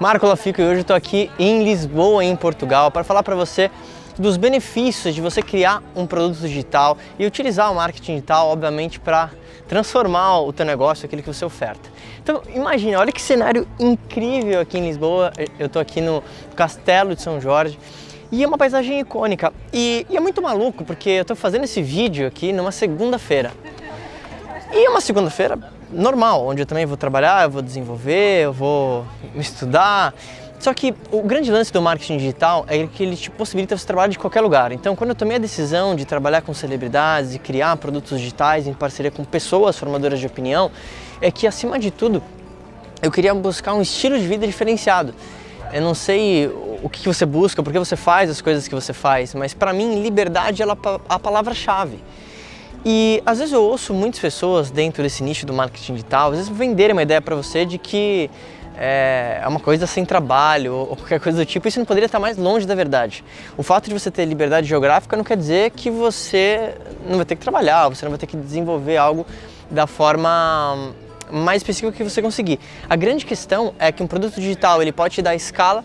Marco Lafico e hoje estou aqui em Lisboa, em Portugal, para falar para você dos benefícios de você criar um produto digital e utilizar o marketing digital, obviamente, para transformar o teu negócio, aquilo que você oferta. Então, imagina, olha que cenário incrível aqui em Lisboa. Eu estou aqui no Castelo de São Jorge e é uma paisagem icônica. E, e é muito maluco porque eu estou fazendo esse vídeo aqui numa segunda-feira. E é uma segunda-feira normal, onde eu também vou trabalhar, eu vou desenvolver, eu vou estudar. Só que o grande lance do marketing digital é que ele te possibilita você trabalhar de qualquer lugar. Então, quando eu tomei a decisão de trabalhar com celebridades e criar produtos digitais em parceria com pessoas formadoras de opinião, é que acima de tudo eu queria buscar um estilo de vida diferenciado. Eu não sei o que você busca, por que você faz as coisas que você faz, mas para mim liberdade é a palavra-chave. E às vezes eu ouço muitas pessoas dentro desse nicho do marketing digital, às vezes venderem uma ideia para você de que é, é uma coisa sem trabalho ou qualquer coisa do tipo, isso não poderia estar mais longe da verdade. O fato de você ter liberdade geográfica não quer dizer que você não vai ter que trabalhar, você não vai ter que desenvolver algo da forma mais específica que você conseguir. A grande questão é que um produto digital ele pode te dar escala,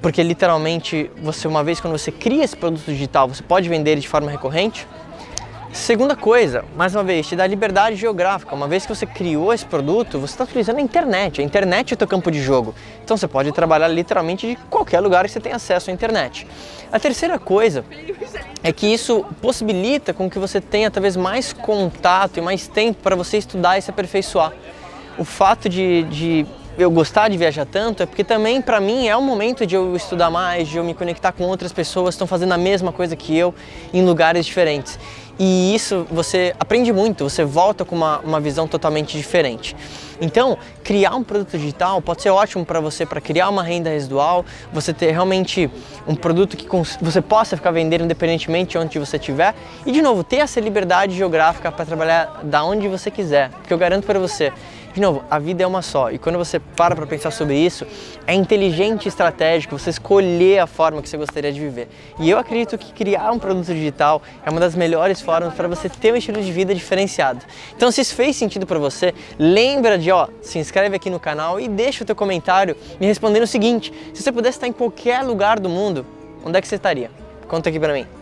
porque literalmente você uma vez quando você cria esse produto digital, você pode vender de forma recorrente. Segunda coisa, mais uma vez, te dá liberdade geográfica. Uma vez que você criou esse produto, você está utilizando a internet. A internet é o teu campo de jogo. Então você pode trabalhar literalmente de qualquer lugar que você tenha acesso à internet. A terceira coisa é que isso possibilita com que você tenha talvez mais contato e mais tempo para você estudar e se aperfeiçoar. O fato de, de eu gostar de viajar tanto é porque também para mim é um momento de eu estudar mais, de eu me conectar com outras pessoas que estão fazendo a mesma coisa que eu em lugares diferentes. E isso você aprende muito, você volta com uma, uma visão totalmente diferente. Então, criar um produto digital pode ser ótimo para você para criar uma renda residual, você ter realmente um produto que você possa ficar vendendo independentemente de onde você estiver e de novo ter essa liberdade geográfica para trabalhar da onde você quiser, porque eu garanto para você de novo, a vida é uma só e quando você para para pensar sobre isso, é inteligente e estratégico você escolher a forma que você gostaria de viver. E eu acredito que criar um produto digital é uma das melhores formas para você ter um estilo de vida diferenciado. Então, se isso fez sentido para você, lembra de, ó, se inscreve aqui no canal e deixa o teu comentário me respondendo o seguinte: se você pudesse estar em qualquer lugar do mundo, onde é que você estaria? Conta aqui para mim.